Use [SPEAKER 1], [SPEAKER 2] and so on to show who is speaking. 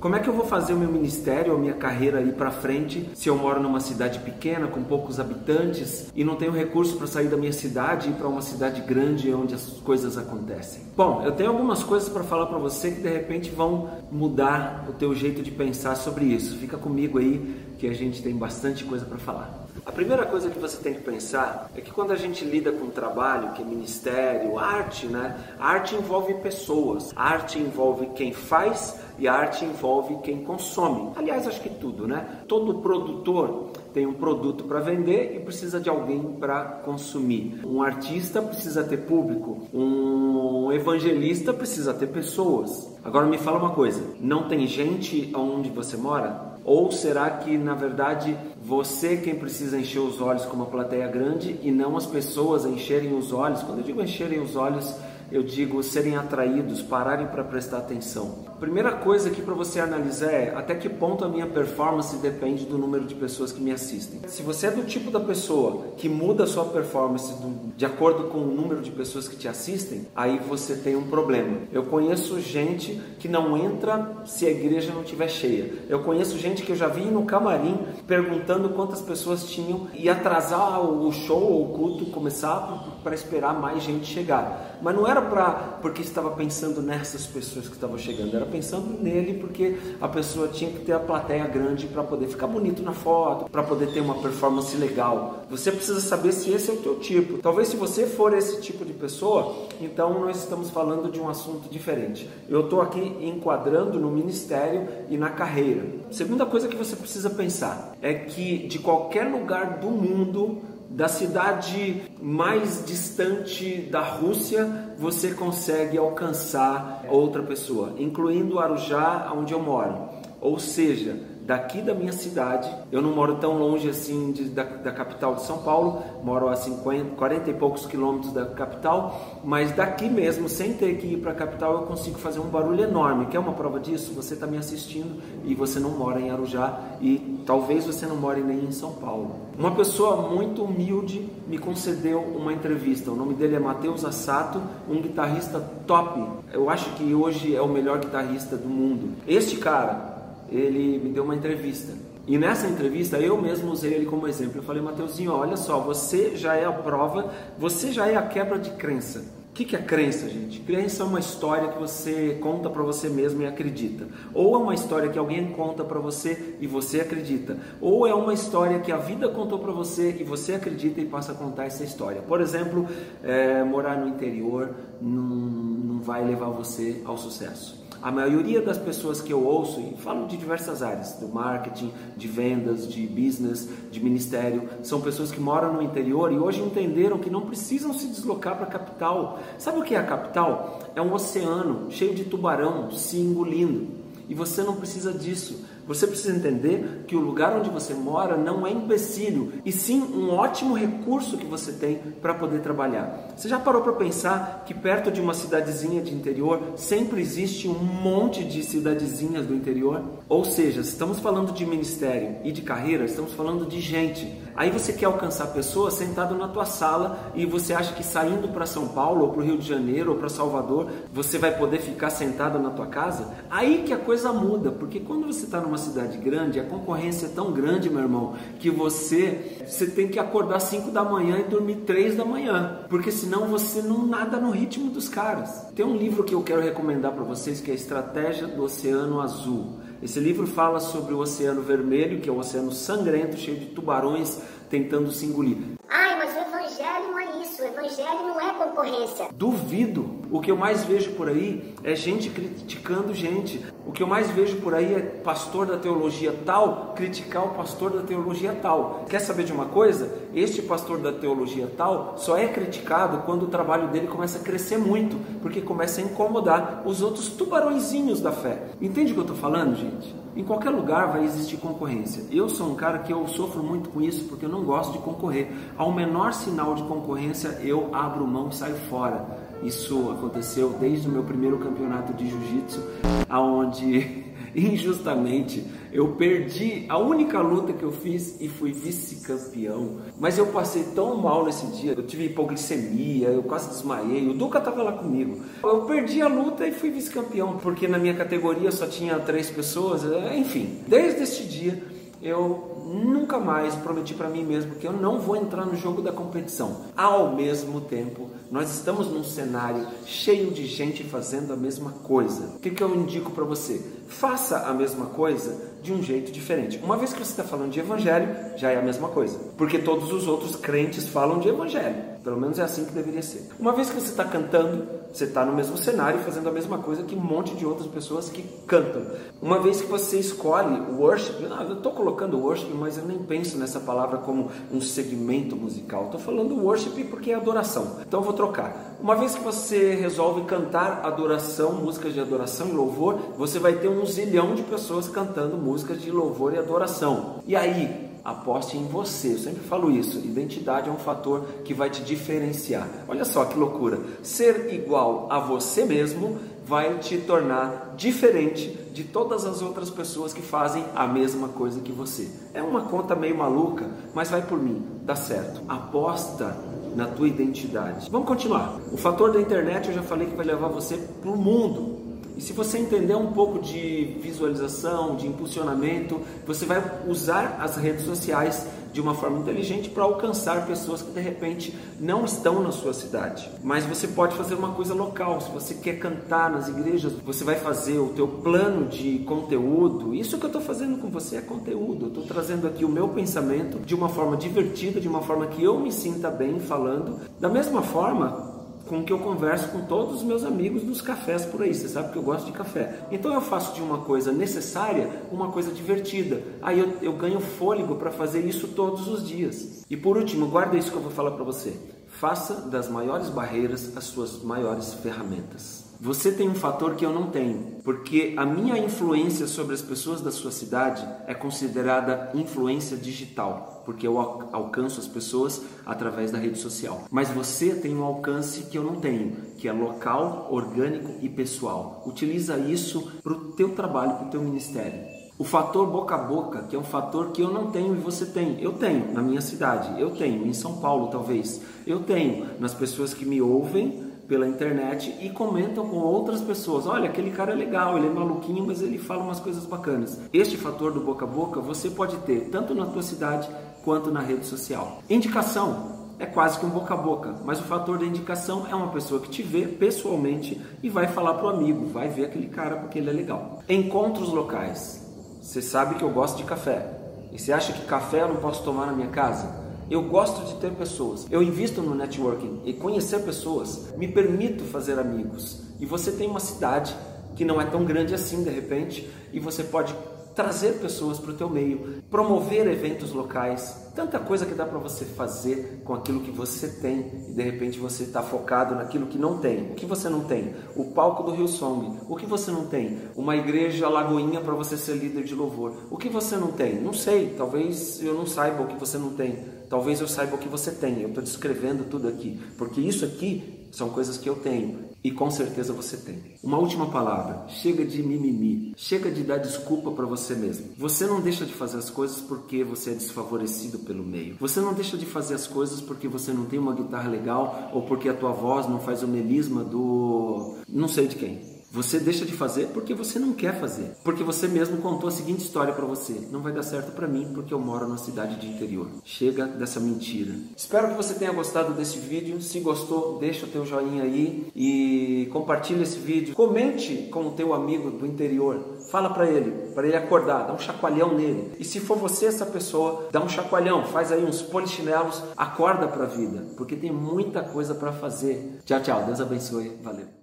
[SPEAKER 1] Como é que eu vou fazer o meu ministério, a minha carreira ir para frente se eu moro numa cidade pequena com poucos habitantes e não tenho recurso para sair da minha cidade e ir para uma cidade grande onde as coisas acontecem? Bom, eu tenho algumas coisas para falar para você que de repente vão mudar o teu jeito de pensar sobre isso. Fica comigo aí que a gente tem bastante coisa para falar. A primeira coisa que você tem que pensar é que quando a gente lida com trabalho, que é ministério, arte, né? A arte envolve pessoas, a arte envolve quem faz e a arte envolve quem consome. Aliás, acho que tudo, né? Todo produtor tem um produto para vender e precisa de alguém para consumir. Um artista precisa ter público, um evangelista precisa ter pessoas. Agora me fala uma coisa, não tem gente onde você mora? Ou será que, na verdade, você quem precisa encher os olhos com uma plateia grande e não as pessoas encherem os olhos? Quando eu digo encherem os olhos, eu digo serem atraídos, pararem para prestar atenção. Primeira coisa aqui para você analisar é até que ponto a minha performance depende do número de pessoas que me assistem. Se você é do tipo da pessoa que muda a sua performance do, de acordo com o número de pessoas que te assistem, aí você tem um problema. Eu conheço gente que não entra se a igreja não estiver cheia. Eu conheço gente que eu já vi no camarim perguntando quantas pessoas tinham e atrasar o show ou o culto começar para esperar mais gente chegar. Mas não era para porque estava pensando nessas pessoas que estavam chegando, era pensando nele porque a pessoa tinha que ter a plateia grande para poder ficar bonito na foto, para poder ter uma performance legal. Você precisa saber se esse é o teu tipo. Talvez se você for esse tipo de pessoa, então nós estamos falando de um assunto diferente. Eu estou aqui enquadrando no ministério e na carreira. Segunda coisa que você precisa pensar é que de qualquer lugar do mundo da cidade mais distante da Rússia, você consegue alcançar outra pessoa, incluindo Arujá, onde eu moro. Ou seja, daqui da minha cidade. Eu não moro tão longe assim de, da, da, capital de São Paulo, moro a 50, 40 e poucos quilômetros da capital, mas daqui mesmo, sem ter que ir para a capital, eu consigo fazer um barulho enorme. Quer uma prova disso? Você está me assistindo e você não mora em Arujá e talvez você não more nem em São Paulo. Uma pessoa muito humilde me concedeu uma entrevista. O nome dele é Matheus Assato, um guitarrista top. Eu acho que hoje é o melhor guitarrista do mundo. Este cara ele me deu uma entrevista. E nessa entrevista eu mesmo usei ele como exemplo. Eu falei, Mateuzinho, olha só, você já é a prova, você já é a quebra de crença. O que, que é crença, gente? Crença é uma história que você conta para você mesmo e acredita. Ou é uma história que alguém conta para você e você acredita. Ou é uma história que a vida contou para você e você acredita e passa a contar essa história. Por exemplo, é, morar no interior não, não vai levar você ao sucesso. A maioria das pessoas que eu ouço, e falo de diversas áreas, do marketing, de vendas, de business, de ministério, são pessoas que moram no interior e hoje entenderam que não precisam se deslocar para a capital. Sabe o que é a capital? É um oceano cheio de tubarão se engolindo. E você não precisa disso. Você precisa entender que o lugar onde você mora não é empecilho, e sim um ótimo recurso que você tem para poder trabalhar. Você já parou para pensar que perto de uma cidadezinha de interior sempre existe um monte de cidadezinhas do interior? Ou seja, estamos falando de ministério e de carreira, estamos falando de gente. Aí você quer alcançar pessoas sentado na tua sala e você acha que saindo para São Paulo ou para o Rio de Janeiro ou para Salvador você vai poder ficar sentado na tua casa? Aí que a coisa muda, porque quando você está numa cidade grande, a concorrência é tão grande, meu irmão, que você você tem que acordar 5 da manhã e dormir 3 da manhã, porque senão você não nada no ritmo dos caras. Tem um livro que eu quero recomendar para vocês que é a Estratégia do Oceano Azul. Esse livro fala sobre o Oceano Vermelho, que é um oceano sangrento, cheio de tubarões tentando se engolir.
[SPEAKER 2] Ai, mas o evangelho não é isso. O evangelho não é concorrência.
[SPEAKER 1] Duvido. O que eu mais vejo por aí é gente criticando gente. O que eu mais vejo por aí é pastor da teologia tal criticar o pastor da teologia tal. Quer saber de uma coisa? Este pastor da teologia tal só é criticado quando o trabalho dele começa a crescer muito, porque começa a incomodar os outros tubarõezinhos da fé. Entende o que eu estou falando, gente? Em qualquer lugar vai existir concorrência. Eu sou um cara que eu sofro muito com isso porque eu não gosto de concorrer. Ao menor sinal de concorrência, eu abro mão e saio fora. Isso aconteceu desde o meu primeiro campeonato de jiu-jitsu, aonde injustamente. Eu perdi a única luta que eu fiz e fui vice-campeão. Mas eu passei tão mal nesse dia. Eu tive hipoglicemia, eu quase desmaiei. O Duca estava lá comigo. Eu perdi a luta e fui vice-campeão, porque na minha categoria só tinha três pessoas. Enfim, desde este dia eu nunca mais prometi para mim mesmo que eu não vou entrar no jogo da competição. Ao mesmo tempo, nós estamos num cenário cheio de gente fazendo a mesma coisa. O que, que eu indico para você? Faça a mesma coisa de um jeito diferente. Uma vez que você está falando de evangelho, já é a mesma coisa, porque todos os outros crentes falam de evangelho. Pelo menos é assim que deveria ser. Uma vez que você está cantando, você está no mesmo cenário fazendo a mesma coisa que um monte de outras pessoas que cantam. Uma vez que você escolhe o worship, ah, eu estou colocando worship, mas eu nem penso nessa palavra como um segmento musical. Estou falando worship porque é adoração. Então eu vou trocar. Uma vez que você resolve cantar adoração, músicas de adoração e louvor, você vai ter um zilhão de pessoas cantando músicas de louvor e adoração. E aí, aposte em você. Eu sempre falo isso. Identidade é um fator que vai te diferenciar. Olha só que loucura. Ser igual a você mesmo vai te tornar diferente de todas as outras pessoas que fazem a mesma coisa que você. É uma conta meio maluca, mas vai por mim, dá certo. Aposta na tua identidade. Vamos continuar. O fator da internet eu já falei que vai levar você para o mundo. E se você entender um pouco de visualização, de impulsionamento, você vai usar as redes sociais de uma forma inteligente para alcançar pessoas que de repente não estão na sua cidade. Mas você pode fazer uma coisa local. Se você quer cantar nas igrejas, você vai fazer o teu plano de conteúdo. Isso que eu estou fazendo com você é conteúdo. Eu estou trazendo aqui o meu pensamento de uma forma divertida, de uma forma que eu me sinta bem falando. Da mesma forma, com que eu converso com todos os meus amigos nos cafés por aí. Você sabe que eu gosto de café. Então eu faço de uma coisa necessária uma coisa divertida. Aí eu, eu ganho fôlego para fazer isso todos os dias. E por último, guarda isso que eu vou falar para você. Faça das maiores barreiras as suas maiores ferramentas. Você tem um fator que eu não tenho, porque a minha influência sobre as pessoas da sua cidade é considerada influência digital, porque eu alcanço as pessoas através da rede social. Mas você tem um alcance que eu não tenho, que é local, orgânico e pessoal. Utiliza isso para o teu trabalho, para o teu ministério. O fator boca a boca, que é um fator que eu não tenho e você tem. Eu tenho na minha cidade, eu tenho em São Paulo talvez. Eu tenho nas pessoas que me ouvem pela internet e comentam com outras pessoas. Olha, aquele cara é legal, ele é maluquinho, mas ele fala umas coisas bacanas. Este fator do boca a boca você pode ter tanto na tua cidade quanto na rede social. Indicação é quase que um boca a boca, mas o fator da indicação é uma pessoa que te vê pessoalmente e vai falar pro amigo, vai ver aquele cara porque ele é legal. Encontros locais. Você sabe que eu gosto de café. E você acha que café eu não posso tomar na minha casa? Eu gosto de ter pessoas. Eu invisto no networking e conhecer pessoas. Me permito fazer amigos. E você tem uma cidade que não é tão grande assim de repente e você pode trazer pessoas para o teu meio, promover eventos locais, tanta coisa que dá para você fazer com aquilo que você tem e de repente você está focado naquilo que não tem. O que você não tem? O palco do Rio Song. O que você não tem? Uma igreja lagoinha para você ser líder de louvor. O que você não tem? Não sei. Talvez eu não saiba o que você não tem. Talvez eu saiba o que você tem. Eu estou descrevendo tudo aqui, porque isso aqui são coisas que eu tenho e com certeza você tem. Uma última palavra: chega de mimimi, chega de dar desculpa para você mesmo. Você não deixa de fazer as coisas porque você é desfavorecido pelo meio. Você não deixa de fazer as coisas porque você não tem uma guitarra legal ou porque a tua voz não faz o melisma do não sei de quem. Você deixa de fazer porque você não quer fazer. Porque você mesmo contou a seguinte história para você: não vai dar certo para mim porque eu moro na cidade de interior. Chega dessa mentira. Espero que você tenha gostado desse vídeo. Se gostou, deixa o teu joinha aí e compartilha esse vídeo. Comente com o teu amigo do interior. Fala para ele, para ele acordar, dá um chacoalhão nele. E se for você essa pessoa, dá um chacoalhão, faz aí uns polichinelos, acorda para a vida, porque tem muita coisa para fazer. Tchau, tchau. Deus abençoe. Valeu.